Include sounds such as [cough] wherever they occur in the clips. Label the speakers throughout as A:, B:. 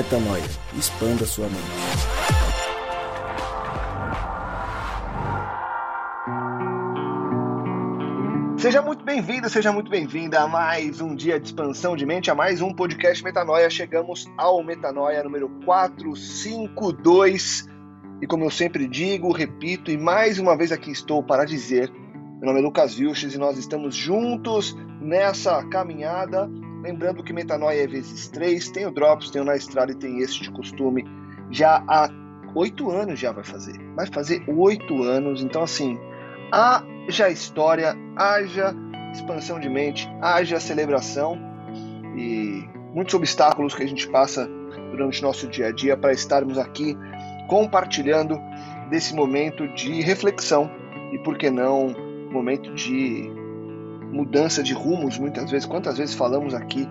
A: Metanoia. Expanda sua mente.
B: Seja muito bem-vindo, seja muito bem-vinda a mais um dia de expansão de mente, a mais um podcast Metanoia. Chegamos ao Metanoia número 452. E como eu sempre digo, repito, e mais uma vez aqui estou para dizer: meu nome é Lucas Vilches e nós estamos juntos nessa caminhada. Lembrando que Metanoia é vezes três, tem o Drops, tem o Na Estrada e tem este costume já há oito anos já vai fazer. Vai fazer oito anos, então assim, haja história, haja expansão de mente, haja celebração e muitos obstáculos que a gente passa durante nosso dia a dia para estarmos aqui compartilhando desse momento de reflexão e, por que não, momento de mudança de rumos. Muitas vezes, quantas vezes falamos aqui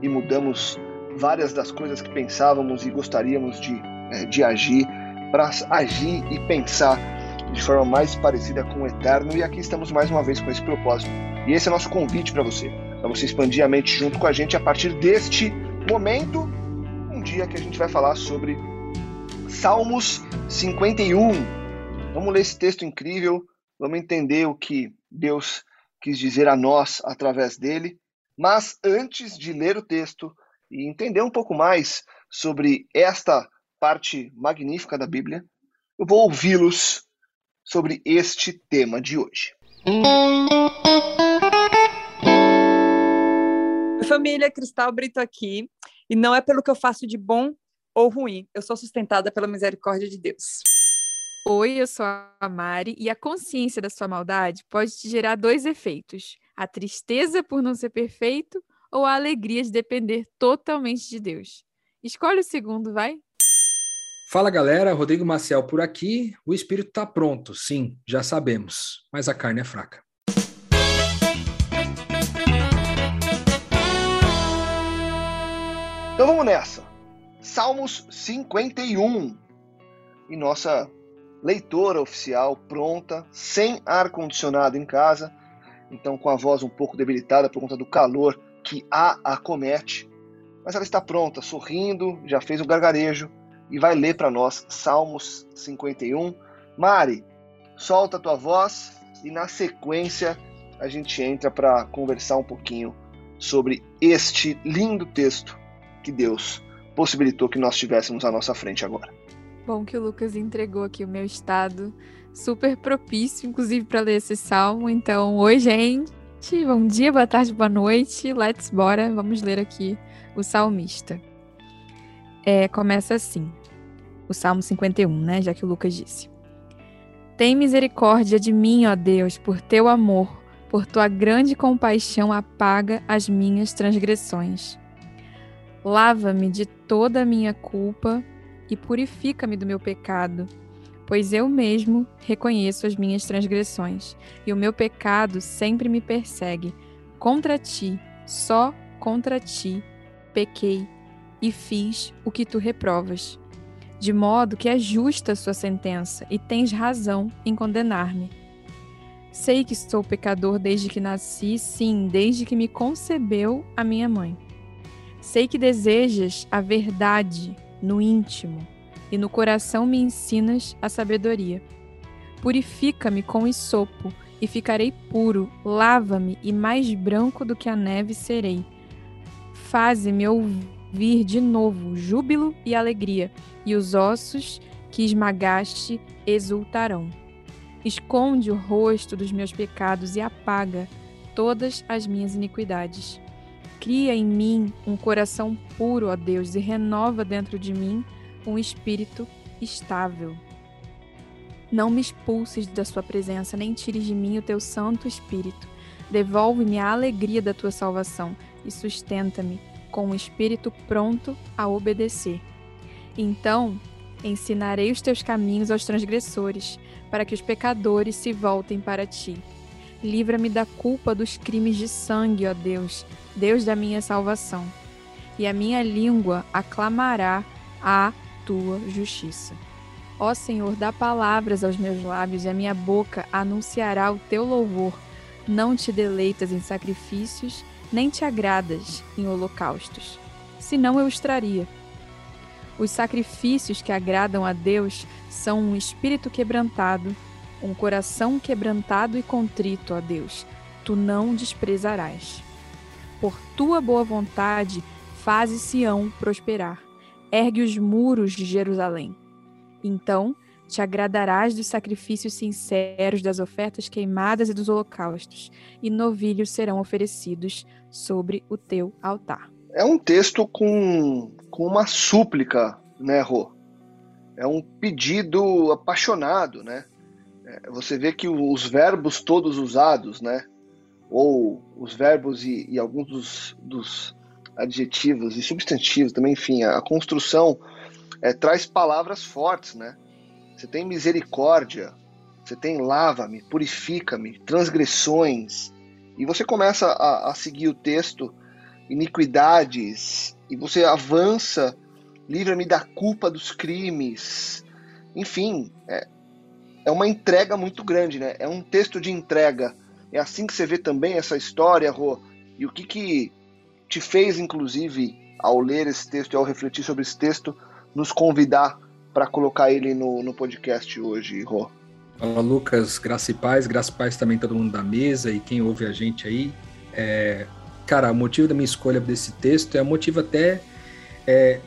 B: e mudamos várias das coisas que pensávamos e gostaríamos de, é, de agir, para agir e pensar de forma mais parecida com o eterno. E aqui estamos mais uma vez com esse propósito. E esse é nosso convite para você, para você expandir a mente junto com a gente a partir deste momento, um dia que a gente vai falar sobre Salmos 51. Vamos ler esse texto incrível, vamos entender o que Deus quis dizer a nós através dele. Mas antes de ler o texto e entender um pouco mais sobre esta parte magnífica da Bíblia, eu vou ouvi-los sobre este tema de hoje.
C: Família Cristal Brito aqui, e não é pelo que eu faço de bom ou ruim. Eu sou sustentada pela misericórdia de Deus.
D: Oi, eu sou a Mari e a consciência da sua maldade pode te gerar dois efeitos: a tristeza por não ser perfeito ou a alegria de depender totalmente de Deus. Escolhe o segundo, vai?
E: Fala galera, Rodrigo Maciel por aqui. O espírito está pronto, sim, já sabemos, mas a carne é fraca.
B: Então vamos nessa. Salmos 51. E nossa leitora oficial pronta, sem ar-condicionado em casa, então com a voz um pouco debilitada por conta do calor que a acomete. Mas ela está pronta, sorrindo, já fez o gargarejo e vai ler para nós Salmos 51. Mari, solta a tua voz e na sequência a gente entra para conversar um pouquinho sobre este lindo texto que Deus possibilitou que nós tivéssemos à nossa frente agora.
D: Bom que o Lucas entregou aqui o meu estado super propício, inclusive, para ler esse salmo. Então, oi, gente. Bom dia, boa tarde, boa noite. Let's bora. Vamos ler aqui o salmista. É, começa assim. O Salmo 51, né? Já que o Lucas disse. Tem misericórdia de mim, ó Deus, por teu amor, por tua grande compaixão apaga as minhas transgressões. Lava-me de toda a minha culpa e purifica-me do meu pecado, pois eu mesmo reconheço as minhas transgressões, e o meu pecado sempre me persegue. Contra ti, só contra ti, pequei e fiz o que tu reprovas. De modo que é justa a sua sentença, e tens razão em condenar-me. Sei que sou pecador desde que nasci, sim, desde que me concebeu a minha mãe. Sei que desejas a verdade no íntimo, e no coração me ensinas a sabedoria. Purifica-me com isopo, e ficarei puro, lava-me, e mais branco do que a neve serei. Faze-me ouvir de novo júbilo e alegria, e os ossos que esmagaste exultarão. Esconde o rosto dos meus pecados e apaga todas as minhas iniquidades. Cria em mim um coração puro, ó Deus, e renova dentro de mim um espírito estável. Não me expulses da sua presença, nem tires de mim o teu Santo Espírito. Devolve-me a alegria da tua salvação e sustenta-me com um espírito pronto a obedecer. Então ensinarei os teus caminhos aos transgressores, para que os pecadores se voltem para ti. Livra-me da culpa dos crimes de sangue, ó Deus, Deus da minha salvação. E a minha língua aclamará a tua justiça. Ó Senhor, dá palavras aos meus lábios e a minha boca anunciará o teu louvor. Não te deleitas em sacrifícios, nem te agradas em holocaustos. Senão eu os traria. Os sacrifícios que agradam a Deus são um espírito quebrantado, um coração quebrantado e contrito a Deus. Tu não desprezarás. Por tua boa vontade, faze Sião prosperar. Ergue os muros de Jerusalém. Então te agradarás dos sacrifícios sinceros, das ofertas queimadas e dos holocaustos, e novilhos serão oferecidos sobre o teu altar.
B: É um texto com, com uma súplica, né, Rô? É um pedido apaixonado, né? Você vê que os verbos todos usados, né? Ou os verbos e, e alguns dos, dos, adjetivos e substantivos também, enfim, a construção é, traz palavras fortes, né? Você tem misericórdia, você tem lava-me, purifica-me, transgressões. E você começa a, a, seguir o texto, iniquidades, e você avança, livra-me da culpa dos crimes. Enfim, é, é uma entrega muito grande, né? É um texto de entrega. É assim que você vê também essa história, Rô. E o que, que te fez, inclusive, ao ler esse texto e ao refletir sobre esse texto, nos convidar para colocar ele no, no podcast hoje, Rô.
E: Fala Lucas, graça e paz, graça e paz também todo mundo da mesa e quem ouve a gente aí. É, cara, o motivo da minha escolha desse texto é um motivo até é,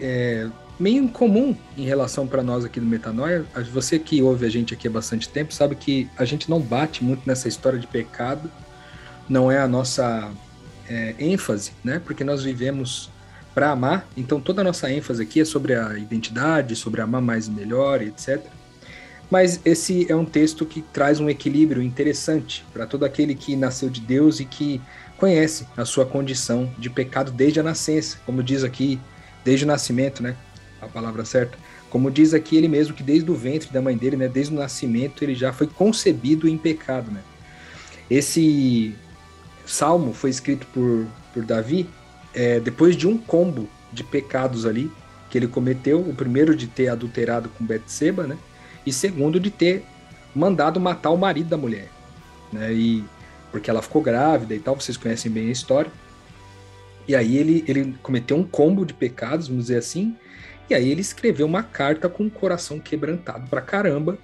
E: é, meio incomum em relação para nós aqui do Metanoia. Você que ouve a gente aqui há bastante tempo sabe que a gente não bate muito nessa história de pecado, não é a nossa é, ênfase, né? Porque nós vivemos para amar. Então toda a nossa ênfase aqui é sobre a identidade, sobre amar mais e melhor, etc. Mas esse é um texto que traz um equilíbrio interessante para todo aquele que nasceu de Deus e que conhece a sua condição de pecado desde a nascença, como diz aqui, desde o nascimento, né? A palavra certa. Como diz aqui ele mesmo que desde o ventre da mãe dele, né, desde o nascimento, ele já foi concebido em pecado, né? Esse salmo foi escrito por, por Davi é, depois de um combo de pecados ali que ele cometeu, o primeiro de ter adulterado com Betseba, né? E segundo de ter mandado matar o marido da mulher, né? E porque ela ficou grávida e tal, vocês conhecem bem a história. E aí ele, ele cometeu um combo de pecados, vamos dizer assim, e aí ele escreveu uma carta com o coração quebrantado pra caramba,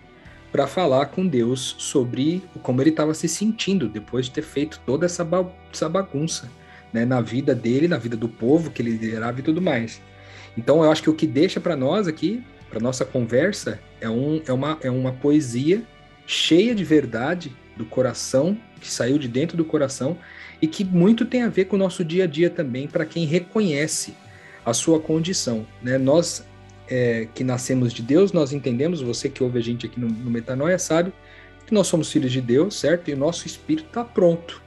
E: para falar com Deus sobre como ele estava se sentindo depois de ter feito toda essa, ba essa bagunça né, na vida dele, na vida do povo que ele liderava e tudo mais. Então eu acho que o que deixa para nós aqui, para nossa conversa, é, um, é, uma, é uma poesia cheia de verdade do coração, que saiu de dentro do coração e que muito tem a ver com o nosso dia a dia também, para quem reconhece a sua condição. Né? Nós é, que nascemos de Deus, nós entendemos, você que ouve a gente aqui no, no Metanoia sabe, que nós somos filhos de Deus, certo? E o nosso espírito está pronto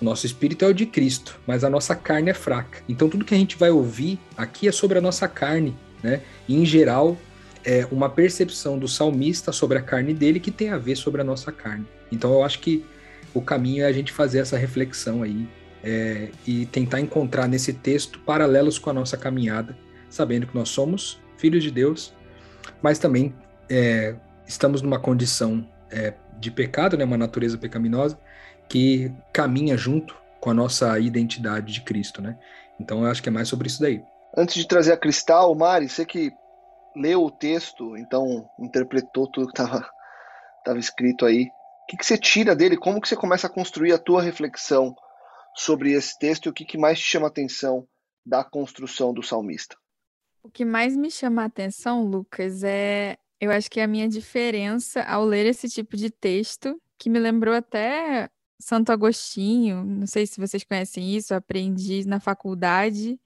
E: nosso espírito é o de Cristo, mas a nossa carne é fraca. Então tudo que a gente vai ouvir aqui é sobre a nossa carne, né? E, em geral, é uma percepção do salmista sobre a carne dele que tem a ver sobre a nossa carne. Então eu acho que o caminho é a gente fazer essa reflexão aí é, e tentar encontrar nesse texto paralelos com a nossa caminhada, sabendo que nós somos filhos de Deus, mas também é, estamos numa condição é, de pecado, né, uma natureza pecaminosa, que caminha junto com a nossa identidade de Cristo, né? Então eu acho que é mais sobre isso daí.
B: Antes de trazer a Cristal, Mari, você que leu o texto, então interpretou tudo que estava tava escrito aí, o que, que você tira dele? Como que você começa a construir a tua reflexão sobre esse texto e o que, que mais te chama a atenção da construção do salmista?
D: O que mais me chama a atenção, Lucas, é eu acho que é a minha diferença ao ler esse tipo de texto, que me lembrou até Santo Agostinho, não sei se vocês conhecem isso, aprendi na faculdade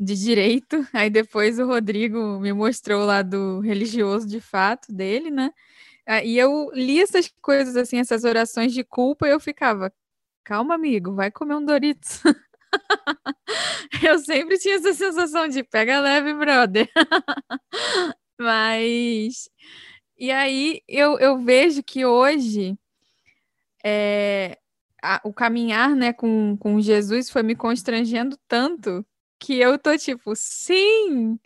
D: de direito. [laughs] Aí depois o Rodrigo me mostrou o lado religioso de fato dele, né? Ah, e eu li essas coisas assim, essas orações de culpa, e eu ficava, calma, amigo, vai comer um Doritos. [laughs] eu sempre tinha essa sensação de pega leve, brother. [laughs] Mas e aí eu, eu vejo que hoje é, o caminhar né, com, com Jesus foi me constrangendo tanto que eu tô tipo, sim!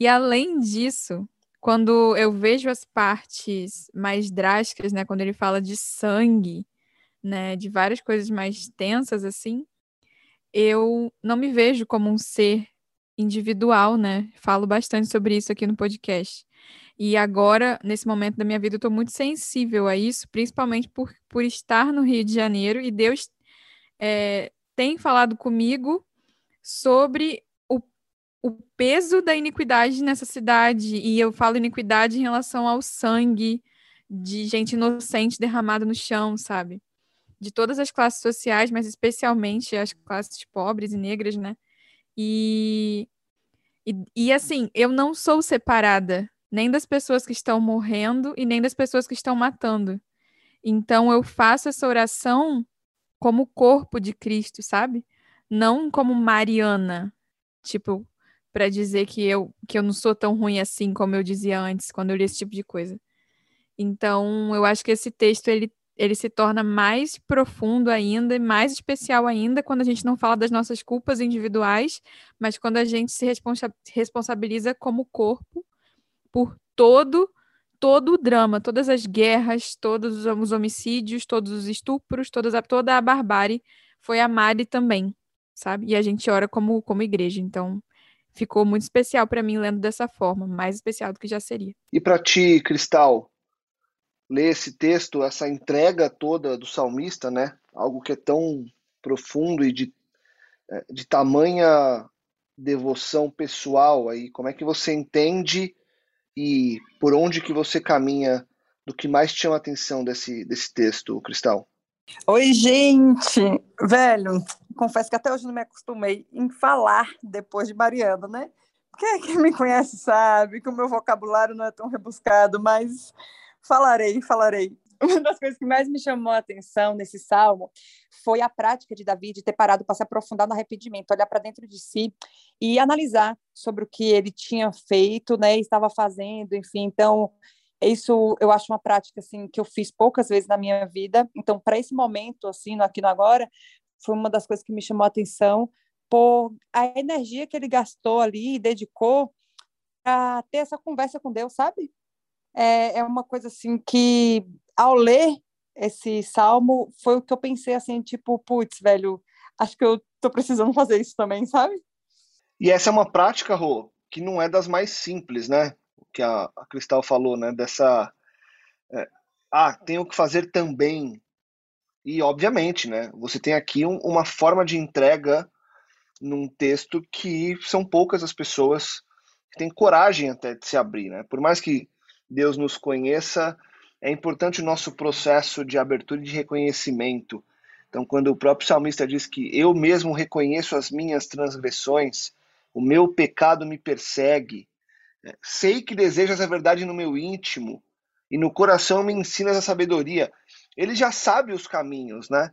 D: E além disso, quando eu vejo as partes mais drásticas, né, quando ele fala de sangue, né, de várias coisas mais tensas assim, eu não me vejo como um ser individual, né? Falo bastante sobre isso aqui no podcast. E agora, nesse momento da minha vida, eu estou muito sensível a isso, principalmente por, por estar no Rio de Janeiro e Deus é, tem falado comigo sobre o, o peso da iniquidade nessa cidade. E eu falo iniquidade em relação ao sangue de gente inocente derramada no chão, sabe? De todas as classes sociais, mas especialmente as classes pobres e negras, né? E, e, e assim, eu não sou separada nem das pessoas que estão morrendo e nem das pessoas que estão matando. Então eu faço essa oração como corpo de Cristo, sabe? Não como Mariana, tipo, para dizer que eu que eu não sou tão ruim assim como eu dizia antes quando eu li esse tipo de coisa. Então, eu acho que esse texto ele ele se torna mais profundo ainda e mais especial ainda quando a gente não fala das nossas culpas individuais, mas quando a gente se responsa responsabiliza como corpo por todo todo o drama, todas as guerras, todos os homicídios, todos os estupros, todas a, toda a barbárie foi a Mari também, sabe? E a gente ora como como igreja, então ficou muito especial para mim lendo dessa forma, mais especial do que já seria.
B: E para ti, Cristal, ler esse texto, essa entrega toda do salmista, né? Algo que é tão profundo e de, é, de tamanha devoção pessoal aí, como é que você entende e por onde que você caminha do que mais te chama a atenção desse, desse texto, Cristal?
C: Oi, gente! Velho, confesso que até hoje não me acostumei em falar depois de Mariana, né? Quem, quem me conhece sabe que o meu vocabulário não é tão rebuscado, mas falarei, falarei. Uma das coisas que mais me chamou a atenção nesse salmo foi a prática de Davi de ter parado para se aprofundar no arrependimento, olhar para dentro de si e analisar sobre o que ele tinha feito, né, estava fazendo, enfim. Então, isso eu acho uma prática assim que eu fiz poucas vezes na minha vida. Então, para esse momento assim, no aqui no agora, foi uma das coisas que me chamou a atenção por a energia que ele gastou ali e dedicou a ter essa conversa com Deus, sabe? É, é uma coisa assim que ao ler esse salmo foi o que eu pensei assim, tipo, putz, velho, acho que eu tô precisando [laughs] fazer isso também, sabe?
B: E essa é uma prática, Rô, que não é das mais simples, né? O que a, a Cristal falou, né? Dessa. É, ah, tenho que fazer também. E, obviamente, né? Você tem aqui um, uma forma de entrega num texto que são poucas as pessoas que têm coragem até de se abrir, né? Por mais que Deus nos conheça, é importante o nosso processo de abertura e de reconhecimento. Então, quando o próprio salmista diz que eu mesmo reconheço as minhas transgressões, o meu pecado me persegue, é, sei que desejas a verdade no meu íntimo e no coração me ensinas a sabedoria. Ele já sabe os caminhos, né?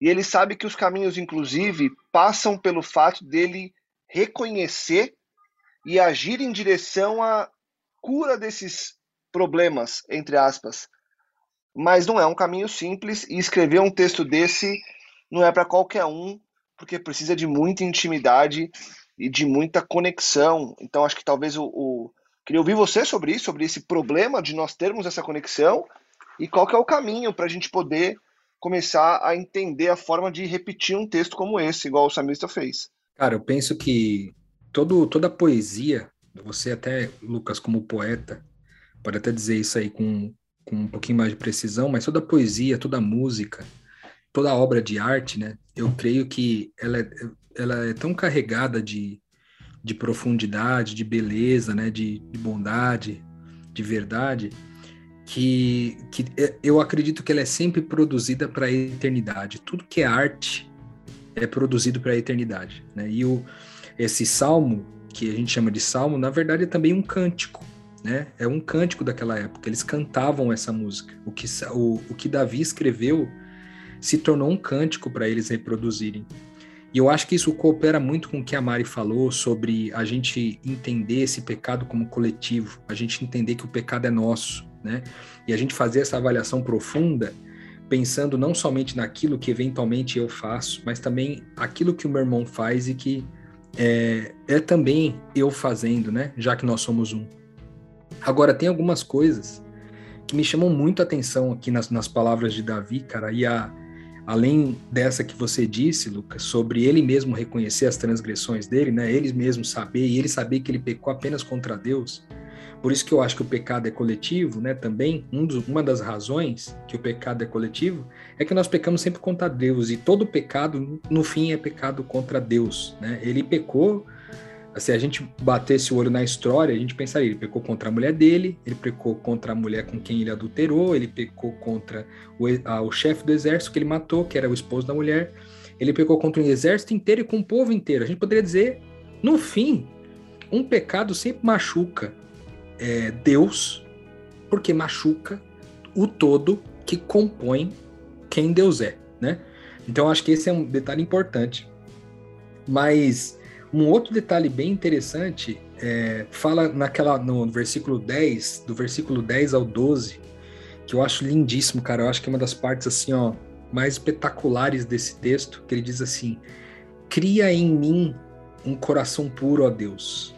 B: E ele sabe que os caminhos, inclusive, passam pelo fato dele reconhecer e agir em direção à cura desses problemas, entre aspas. Mas não é um caminho simples e escrever um texto desse não é para qualquer um, porque precisa de muita intimidade e de muita conexão. Então acho que talvez o, o... queria ouvir você sobre isso, sobre esse problema de nós termos essa conexão e qual que é o caminho para a gente poder começar a entender a forma de repetir um texto como esse, igual o Samista fez.
E: Cara, eu penso que todo, toda a poesia, você até, Lucas, como poeta, pode até dizer isso aí com, com um pouquinho mais de precisão, mas toda poesia, toda música, toda obra de arte, né? Eu creio que ela é, ela é tão carregada de, de profundidade, de beleza, né? De, de bondade, de verdade, que, que é, eu acredito que ela é sempre produzida para a eternidade. Tudo que é arte é produzido para a eternidade, né? E o, esse salmo, que a gente chama de salmo, na verdade é também um cântico, né? É um cântico daquela época. Eles cantavam essa música. O que, o, o que Davi escreveu se tornou um cântico para eles reproduzirem. E eu acho que isso coopera muito com o que a Mari falou sobre a gente entender esse pecado como coletivo, a gente entender que o pecado é nosso, né? E a gente fazer essa avaliação profunda, pensando não somente naquilo que eventualmente eu faço, mas também aquilo que o meu irmão faz e que é, é também eu fazendo, né? Já que nós somos um. Agora, tem algumas coisas que me chamam muito a atenção aqui nas, nas palavras de Davi, cara, e a, além dessa que você disse, Lucas, sobre ele mesmo reconhecer as transgressões dele, né? Ele mesmo saber e ele saber que ele pecou apenas contra Deus. Por isso que eu acho que o pecado é coletivo, né? Também um dos, uma das razões que o pecado é coletivo é que nós pecamos sempre contra Deus e todo pecado no fim é pecado contra Deus, né? Ele pecou se a gente batesse o olho na história, a gente pensaria, ele pecou contra a mulher dele, ele pecou contra a mulher com quem ele adulterou, ele pecou contra o, a, o chefe do exército que ele matou, que era o esposo da mulher, ele pecou contra um exército inteiro e com um povo inteiro. A gente poderia dizer, no fim, um pecado sempre machuca é, Deus, porque machuca o todo que compõe quem Deus é, né? Então acho que esse é um detalhe importante. Mas um outro detalhe bem interessante é, fala naquela no versículo 10, do versículo 10 ao 12, que eu acho lindíssimo, cara. Eu acho que é uma das partes assim, ó, mais espetaculares desse texto, que ele diz assim: "Cria em mim um coração puro, ó Deus,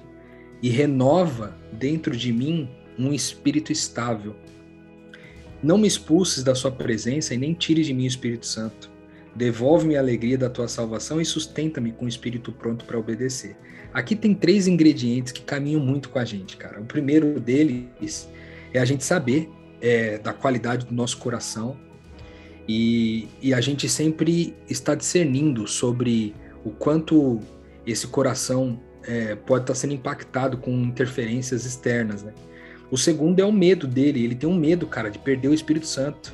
E: e renova dentro de mim um espírito estável. Não me expulses da sua presença e nem tire de mim o Espírito Santo. Devolve-me a alegria da tua salvação e sustenta-me com o espírito pronto para obedecer. Aqui tem três ingredientes que caminham muito com a gente, cara. O primeiro deles é a gente saber é, da qualidade do nosso coração e, e a gente sempre está discernindo sobre o quanto esse coração é, pode estar sendo impactado com interferências externas, né? O segundo é o medo dele. Ele tem um medo, cara, de perder o Espírito Santo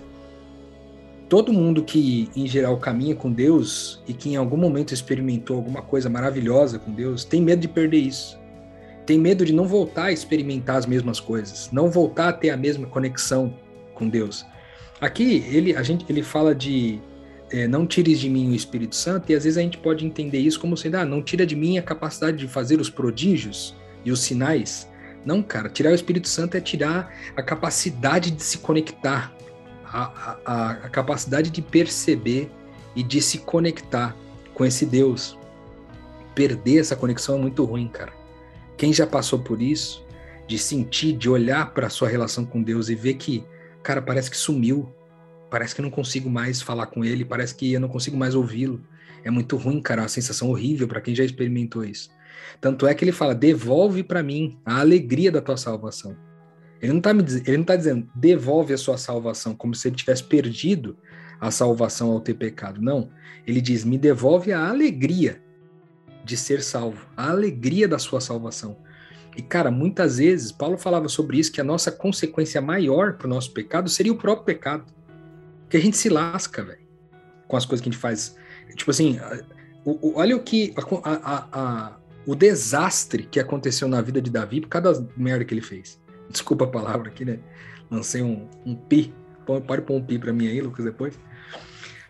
E: todo mundo que, em geral, caminha com Deus e que em algum momento experimentou alguma coisa maravilhosa com Deus, tem medo de perder isso. Tem medo de não voltar a experimentar as mesmas coisas, não voltar a ter a mesma conexão com Deus. Aqui ele, a gente, ele fala de é, não tires de mim o Espírito Santo, e às vezes a gente pode entender isso como sendo, ah, não tira de mim a capacidade de fazer os prodígios e os sinais. Não, cara, tirar o Espírito Santo é tirar a capacidade de se conectar a, a, capacidade de perceber e de se conectar com esse Deus. Perder essa conexão é muito ruim, cara. Quem já passou por isso, de sentir, de olhar para a sua relação com Deus e ver que, cara, parece que sumiu, parece que eu não consigo mais falar com ele, parece que eu não consigo mais ouvi-lo. É muito ruim, cara, é uma sensação horrível para quem já experimentou isso. Tanto é que ele fala: devolve para mim a alegria da tua salvação. Ele não está ele não tá dizendo devolve a sua salvação como se ele tivesse perdido a salvação ao ter pecado. Não. Ele diz: me devolve a alegria de ser salvo, a alegria da sua salvação. E, cara, muitas vezes, Paulo falava sobre isso, que a nossa consequência maior para o nosso pecado seria o próprio pecado. Que a gente se lasca, velho, com as coisas que a gente faz. Tipo assim, olha o que. A, a, a, o desastre que aconteceu na vida de Davi por causa da merda que ele fez desculpa a palavra aqui, né? Lancei um, um pi. Pode pôr um pi para mim aí, Lucas, depois.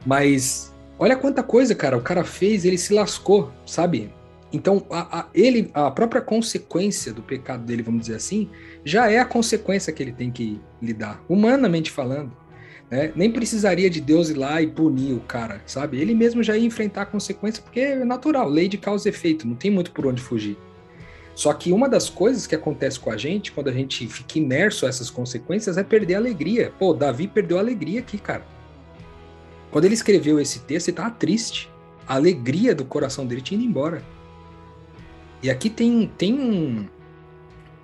E: Mas olha quanta coisa, cara, o cara fez, ele se lascou, sabe? Então, a, a, ele, a própria consequência do pecado dele, vamos dizer assim, já é a consequência que ele tem que lidar, humanamente falando. Né? Nem precisaria de Deus ir lá e punir o cara, sabe? Ele mesmo já ia enfrentar a consequência, porque é natural, lei de causa e efeito, não tem muito por onde fugir. Só que uma das coisas que acontece com a gente, quando a gente fica imerso a essas consequências, é perder a alegria. Pô, Davi perdeu a alegria aqui, cara. Quando ele escreveu esse texto, ele estava triste. A alegria do coração dele tinha ido embora. E aqui tem, tem um,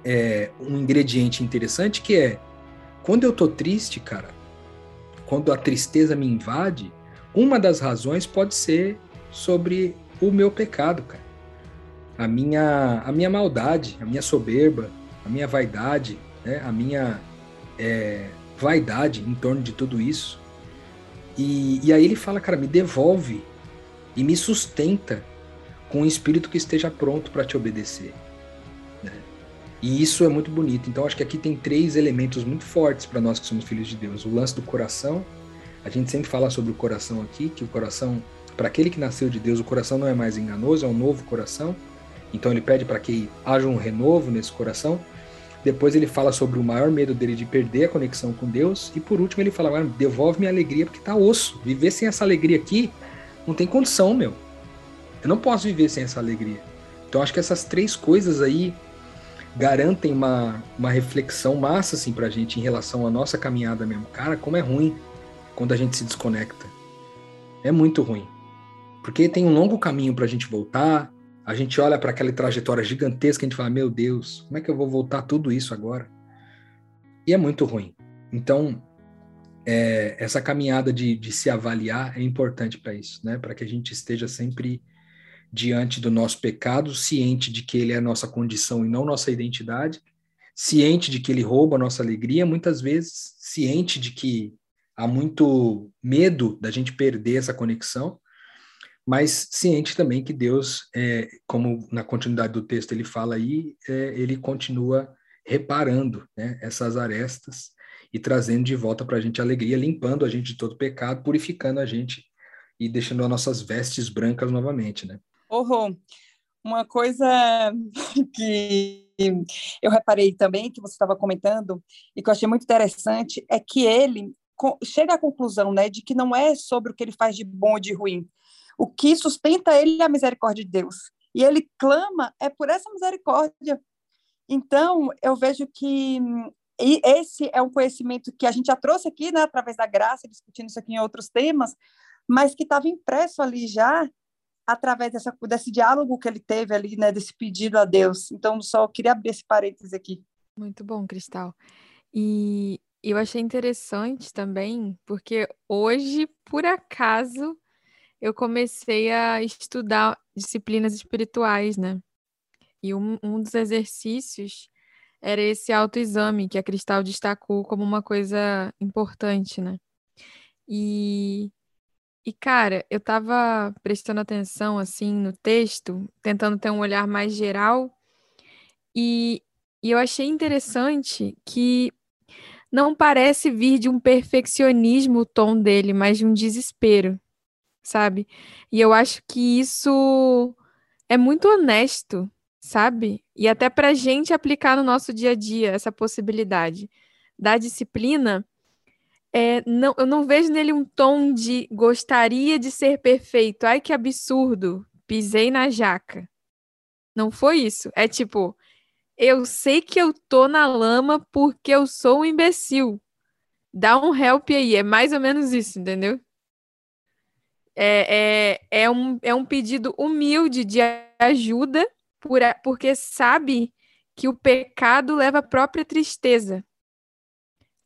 E: é, um ingrediente interessante que é quando eu tô triste, cara, quando a tristeza me invade, uma das razões pode ser sobre o meu pecado, cara a minha, a minha maldade, a minha soberba, a minha vaidade, né? a minha é, vaidade em torno de tudo isso. E, e aí ele fala, cara, me devolve e me sustenta com um espírito que esteja pronto para te obedecer. Né? E isso é muito bonito. Então acho que aqui tem três elementos muito fortes para nós que somos filhos de Deus: o lance do coração. A gente sempre fala sobre o coração aqui, que o coração, para aquele que nasceu de Deus, o coração não é mais enganoso, é um novo coração. Então ele pede para que haja um renovo nesse coração. Depois ele fala sobre o maior medo dele de perder a conexão com Deus. E por último ele fala: devolve minha alegria porque tá osso. Viver sem essa alegria aqui não tem condição, meu. Eu não posso viver sem essa alegria. Então acho que essas três coisas aí garantem uma, uma reflexão massa assim pra gente em relação à nossa caminhada mesmo. Cara, como é ruim quando a gente se desconecta. É muito ruim. Porque tem um longo caminho para a gente voltar. A gente olha para aquela trajetória gigantesca e a gente fala: Meu Deus, como é que eu vou voltar tudo isso agora? E é muito ruim. Então, é, essa caminhada de, de, se avaliar é importante para isso, né? Para que a gente esteja sempre diante do nosso pecado, ciente de que ele é nossa condição e não nossa identidade, ciente de que ele rouba a nossa alegria, muitas vezes ciente de que há muito medo da gente perder essa conexão, mas ciente também que Deus, é, como na continuidade do texto ele fala aí, é, ele continua reparando né, essas arestas e trazendo de volta para a gente alegria, limpando a gente de todo pecado, purificando a gente e deixando as nossas vestes brancas novamente, né?
C: Oh, uma coisa [laughs] que eu reparei também, que você estava comentando, e que eu achei muito interessante, é que ele chega à conclusão né, de que não é sobre o que ele faz de bom ou de ruim. O que sustenta ele é a misericórdia de Deus. E ele clama é por essa misericórdia. Então, eu vejo que esse é um conhecimento que a gente já trouxe aqui, né, através da graça, discutindo isso aqui em outros temas, mas que estava impresso ali já através dessa, desse diálogo que ele teve ali, né, desse pedido a Deus. Então, só queria abrir esse parênteses aqui.
D: Muito bom, Cristal. E eu achei interessante também, porque hoje, por acaso, eu comecei a estudar disciplinas espirituais, né? E um, um dos exercícios era esse autoexame que a Cristal destacou como uma coisa importante, né? E e, cara, eu tava prestando atenção, assim, no texto, tentando ter um olhar mais geral, e, e eu achei interessante que não parece vir de um perfeccionismo o tom dele, mas de um desespero, sabe? E eu acho que isso é muito honesto, sabe? E até pra gente aplicar no nosso dia a dia essa possibilidade da disciplina é, não, eu não vejo nele um tom de gostaria de ser perfeito. Ai, que absurdo. Pisei na jaca. Não foi isso. É tipo, eu sei que eu tô na lama porque eu sou um imbecil. Dá um help aí. É mais ou menos isso, entendeu? É, é, é, um, é um pedido humilde de ajuda por, porque sabe que o pecado leva a própria tristeza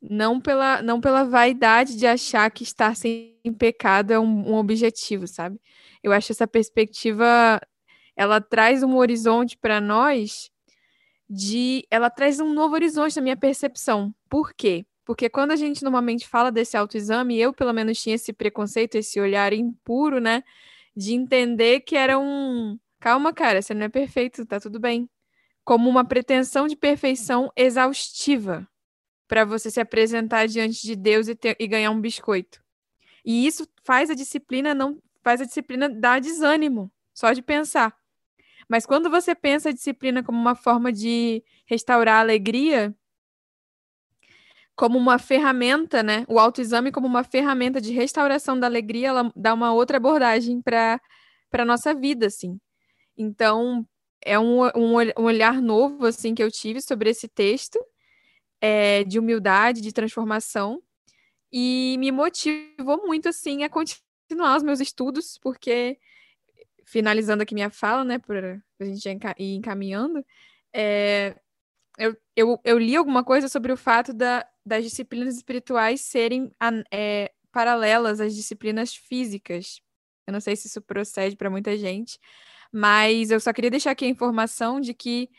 D: não pela, não pela vaidade de achar que estar sem pecado é um, um objetivo, sabe? Eu acho essa perspectiva, ela traz um horizonte para nós de, ela traz um novo horizonte na minha percepção. Por quê? Porque quando a gente normalmente fala desse autoexame, eu pelo menos tinha esse preconceito, esse olhar impuro, né, de entender que era um, calma, cara, você não é perfeito, tá tudo bem, como uma pretensão de perfeição exaustiva para você se apresentar diante de Deus e, ter, e ganhar um biscoito. E isso faz a disciplina não faz a disciplina dar desânimo, só de pensar. Mas quando você pensa a disciplina como uma forma de restaurar a alegria, como uma ferramenta, né? O autoexame como uma ferramenta de restauração da alegria, ela dá uma outra abordagem para para nossa vida, assim. Então, é um, um, um olhar novo, assim, que eu tive sobre esse texto é, de humildade, de transformação, e me motivou muito, assim, a continuar os meus estudos, porque, finalizando aqui minha fala, né, para a gente ir encaminhando, é, eu, eu, eu, li alguma coisa sobre o fato da, das disciplinas espirituais serem é, paralelas às disciplinas físicas. Eu não sei se isso procede para muita gente, mas eu só queria deixar aqui a informação de que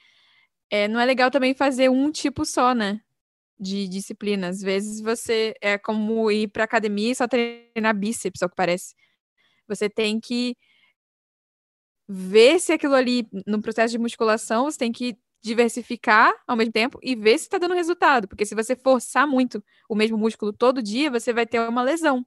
D: é, não é legal também fazer um tipo só, né? de disciplina. Às vezes você é como ir para academia e só treinar bíceps, ao que parece. Você tem que ver se aquilo ali, no processo de musculação, você tem que diversificar ao mesmo tempo e ver se está dando resultado. Porque se você forçar muito o mesmo músculo todo dia, você vai ter uma lesão.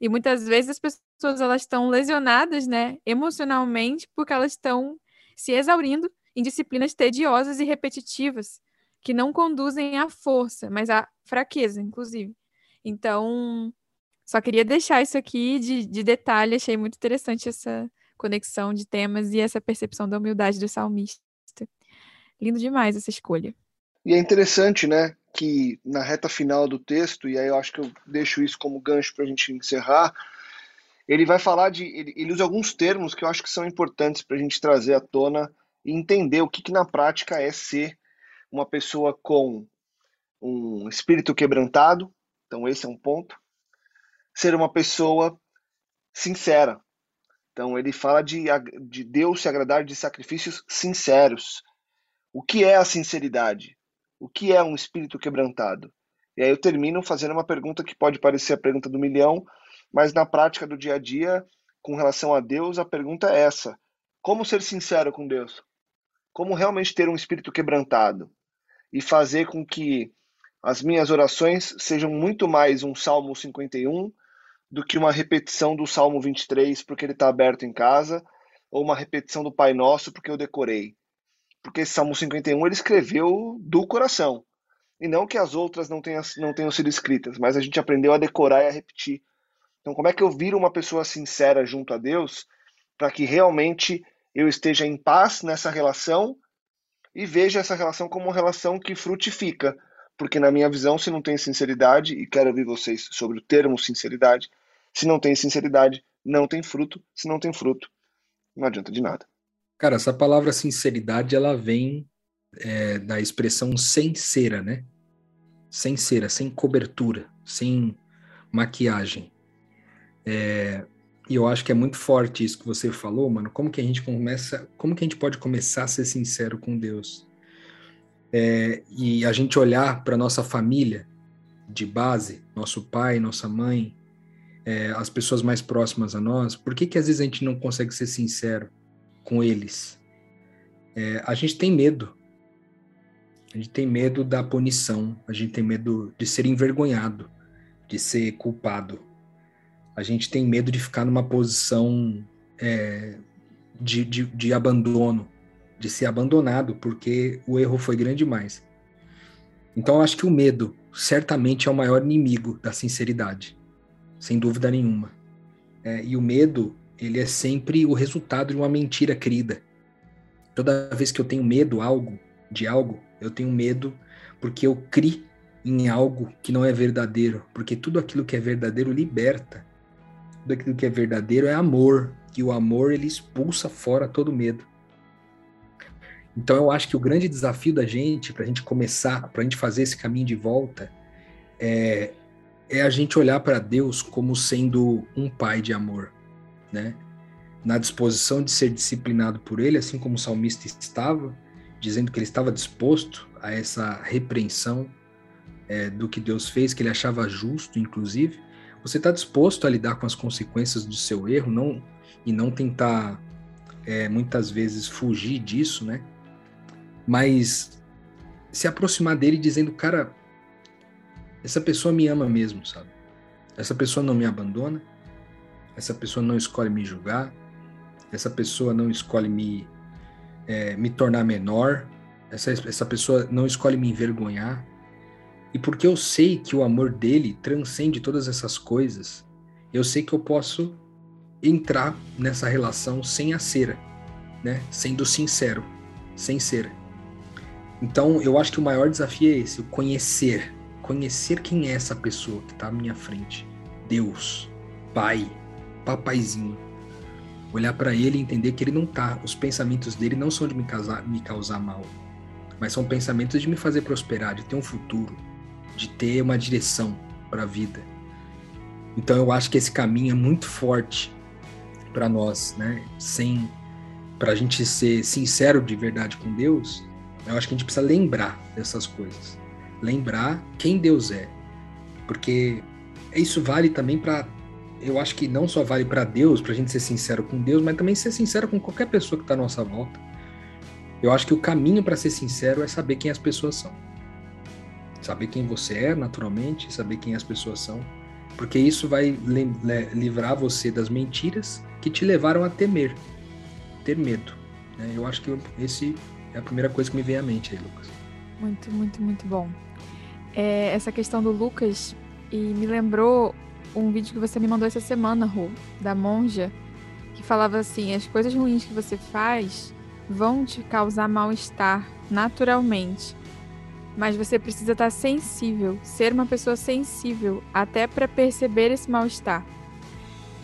D: E muitas vezes as pessoas elas estão lesionadas, né, emocionalmente, porque elas estão se exaurindo em disciplinas tediosas e repetitivas que não conduzem à força, mas à fraqueza, inclusive. Então, só queria deixar isso aqui de, de detalhe, achei muito interessante essa conexão de temas e essa percepção da humildade do salmista. Lindo demais essa escolha.
B: E é interessante, né, que na reta final do texto, e aí eu acho que eu deixo isso como gancho para a gente encerrar, ele vai falar de. Ele, ele usa alguns termos que eu acho que são importantes para a gente trazer à tona e entender o que, que na prática é ser uma pessoa com um espírito quebrantado. Então, esse é um ponto. Ser uma pessoa sincera. Então, ele fala de, de Deus se agradar de sacrifícios sinceros. O que é a sinceridade? O que é um espírito quebrantado? E aí eu termino fazendo uma pergunta que pode parecer a pergunta do milhão, mas na prática do dia a dia, com relação a Deus, a pergunta é essa: como ser sincero com Deus? Como realmente ter um espírito quebrantado e fazer com que as minhas orações sejam muito mais um Salmo 51 do que uma repetição do Salmo 23 porque ele está aberto em casa, ou uma repetição do Pai Nosso porque eu decorei. Porque esse Salmo 51 ele escreveu do coração. E não que as outras não tenham, não tenham sido escritas, mas a gente aprendeu a decorar e a repetir. Então, como é que eu viro uma pessoa sincera junto a Deus para que realmente eu esteja em paz nessa relação e veja essa relação como uma relação que frutifica? Porque, na minha visão, se não tem sinceridade, e quero ouvir vocês sobre o termo sinceridade, se não tem sinceridade, não tem fruto. Se não tem fruto, não adianta de nada.
E: Cara, essa palavra sinceridade, ela vem é, da expressão sem cera, né? Sem cera, sem cobertura, sem maquiagem. É, e eu acho que é muito forte isso que você falou, mano. Como que a gente começa, como que a gente pode começar a ser sincero com Deus? É, e a gente olhar para nossa família de base, nosso pai, nossa mãe, é, as pessoas mais próximas a nós, por que que às vezes a gente não consegue ser sincero com eles? É, a gente tem medo. A gente tem medo da punição, a gente tem medo de ser envergonhado, de ser culpado a gente tem medo de ficar numa posição é, de, de, de abandono, de ser abandonado, porque o erro foi grande demais. Então, eu acho que o medo certamente é o maior inimigo da sinceridade, sem dúvida nenhuma. É, e o medo, ele é sempre o resultado de uma mentira crida. Toda vez que eu tenho medo algo, de algo, eu tenho medo porque eu crio em algo que não é verdadeiro, porque tudo aquilo que é verdadeiro liberta daquilo que é verdadeiro é amor, e o amor ele expulsa fora todo medo. Então eu acho que o grande desafio da gente, para a gente começar, para a gente fazer esse caminho de volta, é, é a gente olhar para Deus como sendo um pai de amor, né? Na disposição de ser disciplinado por Ele, assim como o salmista estava, dizendo que ele estava disposto a essa repreensão é, do que Deus fez, que ele achava justo, inclusive, você está disposto a lidar com as consequências do seu erro não, e não tentar é, muitas vezes fugir disso, né? Mas se aproximar dele dizendo, cara, essa pessoa me ama mesmo, sabe? Essa pessoa não me abandona, essa pessoa não escolhe me julgar, essa pessoa não escolhe me, é, me tornar menor, essa, essa pessoa não escolhe me envergonhar, e porque eu sei que o amor dele transcende todas essas coisas, eu sei que eu posso entrar nessa relação sem a cera, né? Sendo sincero, sem cera. Então, eu acho que o maior desafio é esse, o conhecer, conhecer quem é essa pessoa que está à minha frente. Deus, Pai, Papaizinho. Olhar para ele e entender que ele não tá, os pensamentos dele não são de me causar, me causar mal, mas são pensamentos de me fazer prosperar, de ter um futuro, de ter uma direção para a vida. Então eu acho que esse caminho é muito forte para nós, né? Sem para a gente ser sincero de verdade com Deus, eu acho que a gente precisa lembrar dessas coisas, lembrar quem Deus é, porque isso vale também para eu acho que não só vale para Deus, para a gente ser sincero com Deus, mas também ser sincero com qualquer pessoa que está à nossa volta. Eu acho que o caminho para ser sincero é saber quem as pessoas são saber quem você é naturalmente, saber quem as pessoas são, porque isso vai livrar você das mentiras que te levaram a temer, ter medo. Né? Eu acho que esse é a primeira coisa que me vem à mente aí, Lucas.
D: Muito, muito, muito bom. É, essa questão do Lucas e me lembrou um vídeo que você me mandou essa semana, Ru, da monja, que falava assim: as coisas ruins que você faz vão te causar mal-estar naturalmente mas você precisa estar sensível, ser uma pessoa sensível até para perceber esse mal-estar.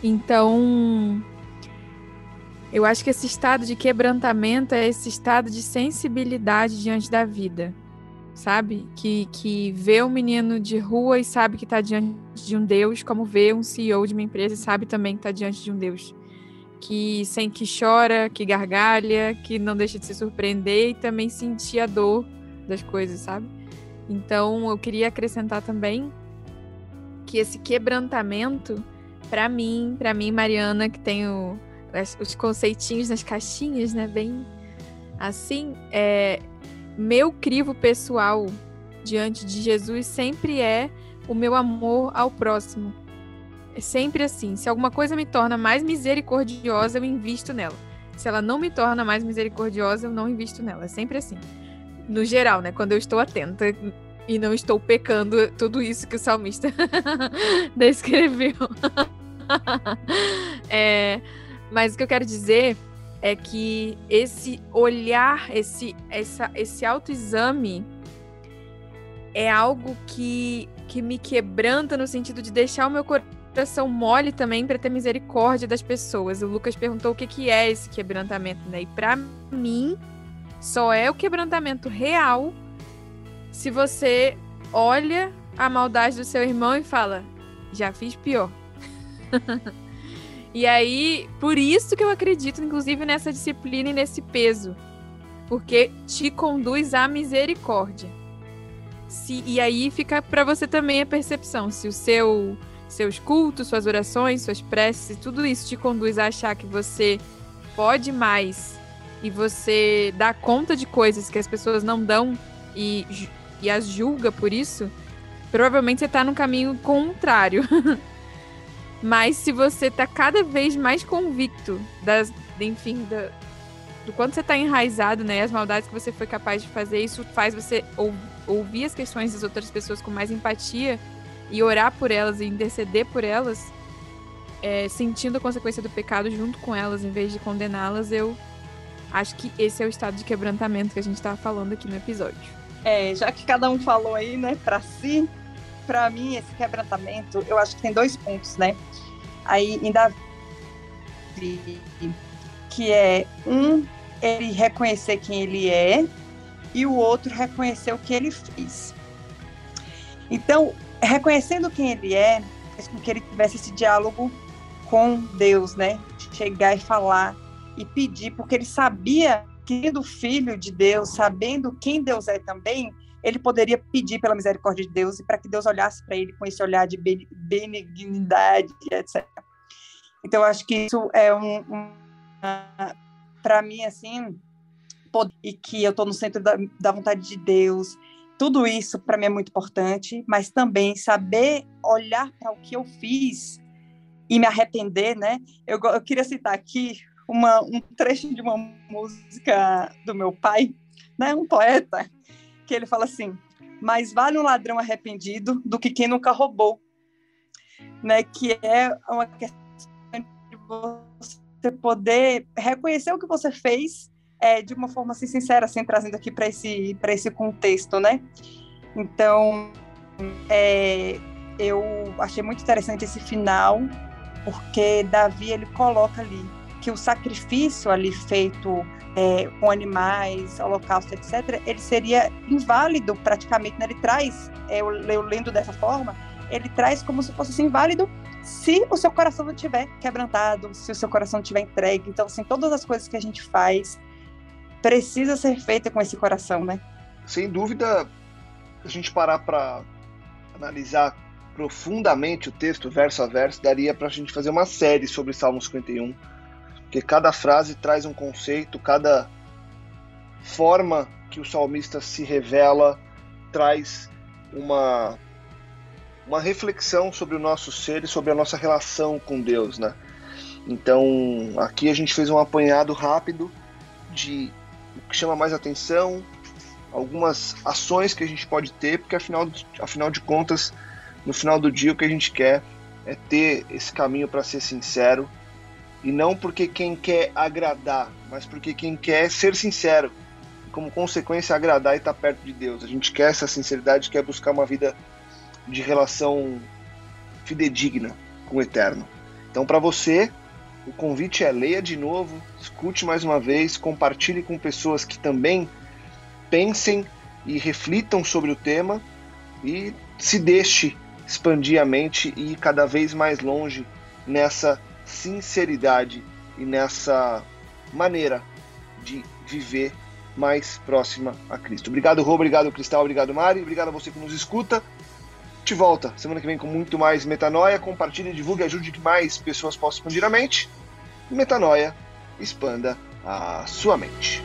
D: Então, eu acho que esse estado de quebrantamento é esse estado de sensibilidade diante da vida, sabe? Que, que vê um menino de rua e sabe que está diante de um Deus, como vê um CEO de uma empresa e sabe também que está diante de um Deus. Que sem que chora, que gargalha, que não deixa de se surpreender e também sentir a dor das coisas, sabe? Então, eu queria acrescentar também que esse quebrantamento, para mim, para mim, Mariana, que tenho os conceitinhos nas caixinhas, né, bem assim, é meu crivo pessoal diante de Jesus sempre é o meu amor ao próximo. É sempre assim. Se alguma coisa me torna mais misericordiosa, eu invisto nela. Se ela não me torna mais misericordiosa, eu não invisto nela. É sempre assim. No geral, né? Quando eu estou atenta e não estou pecando tudo isso que o salmista [laughs] descreveu. [laughs] é, mas o que eu quero dizer é que esse olhar, esse, essa, esse autoexame é algo que, que me quebranta no sentido de deixar o meu coração mole também para ter misericórdia das pessoas. O Lucas perguntou o que, que é esse quebrantamento, né? E para mim, só é o quebrantamento real se você olha a maldade do seu irmão e fala: já fiz pior. [laughs] e aí, por isso que eu acredito, inclusive, nessa disciplina e nesse peso. Porque te conduz à misericórdia. Se, e aí fica para você também a percepção. Se o seu seus cultos, suas orações, suas preces, tudo isso te conduz a achar que você pode mais e você dá conta de coisas que as pessoas não dão e e as julga por isso, provavelmente você tá no caminho contrário. [laughs] Mas se você tá cada vez mais convicto das, enfim, da, do quanto você tá enraizado, né, as maldades que você foi capaz de fazer, isso faz você ouvir as questões das outras pessoas com mais empatia e orar por elas e interceder por elas, é, sentindo a consequência do pecado junto com elas, em vez de condená-las, eu acho que esse é o estado de quebrantamento que a gente estava falando aqui no episódio.
C: É, já que cada um falou aí, né, para si, para mim esse quebrantamento, eu acho que tem dois pontos, né? Aí em Davi, que é um ele reconhecer quem ele é e o outro reconhecer o que ele fez. Então, reconhecendo quem ele é, fez com que ele tivesse esse diálogo com Deus, né? Chegar e falar e pedir, porque ele sabia sendo filho de Deus, sabendo quem Deus é também, ele poderia pedir pela misericórdia de Deus e para que Deus olhasse para ele com esse olhar de benignidade, etc. Então, eu acho que isso é um, um para mim, assim, e que eu estou no centro da, da vontade de Deus, tudo isso para mim é muito importante, mas também saber olhar para o que eu fiz e me arrepender, né? Eu, eu queria citar aqui uma, um trecho de uma música do meu pai, né, um poeta, que ele fala assim: mais vale um ladrão arrependido do que quem nunca roubou, né? Que é uma questão de você poder reconhecer o que você fez é, de uma forma assim, sincera, assim, trazendo aqui para esse esse contexto, né? Então, é, eu achei muito interessante esse final, porque Davi ele coloca ali que o sacrifício ali feito é, com animais, holocausto, etc., ele seria inválido praticamente. Né? Ele traz, é, eu, eu lendo dessa forma, ele traz como se fosse assim, inválido se o seu coração não tiver quebrantado, se o seu coração não tiver entregue. Então, assim, todas as coisas que a gente faz precisa ser feita com esse coração, né?
B: Sem dúvida, a gente parar para analisar profundamente o texto, verso a verso, daria para a gente fazer uma série sobre Salmo 51 porque cada frase traz um conceito, cada forma que o salmista se revela traz uma uma reflexão sobre o nosso ser e sobre a nossa relação com Deus, né? Então, aqui a gente fez um apanhado rápido de o que chama mais atenção, algumas ações que a gente pode ter, porque afinal, afinal de contas, no final do dia o que a gente quer é ter esse caminho para ser sincero e não porque quem quer agradar, mas porque quem quer ser sincero. E como consequência, agradar e estar perto de Deus. A gente quer essa sinceridade, quer buscar uma vida de relação fidedigna com o Eterno. Então, para você, o convite é leia de novo, escute mais uma vez, compartilhe com pessoas que também pensem e reflitam sobre o tema e se deixe expandir a mente e ir cada vez mais longe nessa sinceridade e nessa maneira de viver mais próxima a Cristo. Obrigado, Rô, obrigado, Cristal, obrigado, Mari, obrigado a você que nos escuta. Te volta semana que vem com muito mais metanoia. Compartilhe, divulgue, ajude que mais pessoas possam expandir a mente. Metanoia, expanda a sua mente.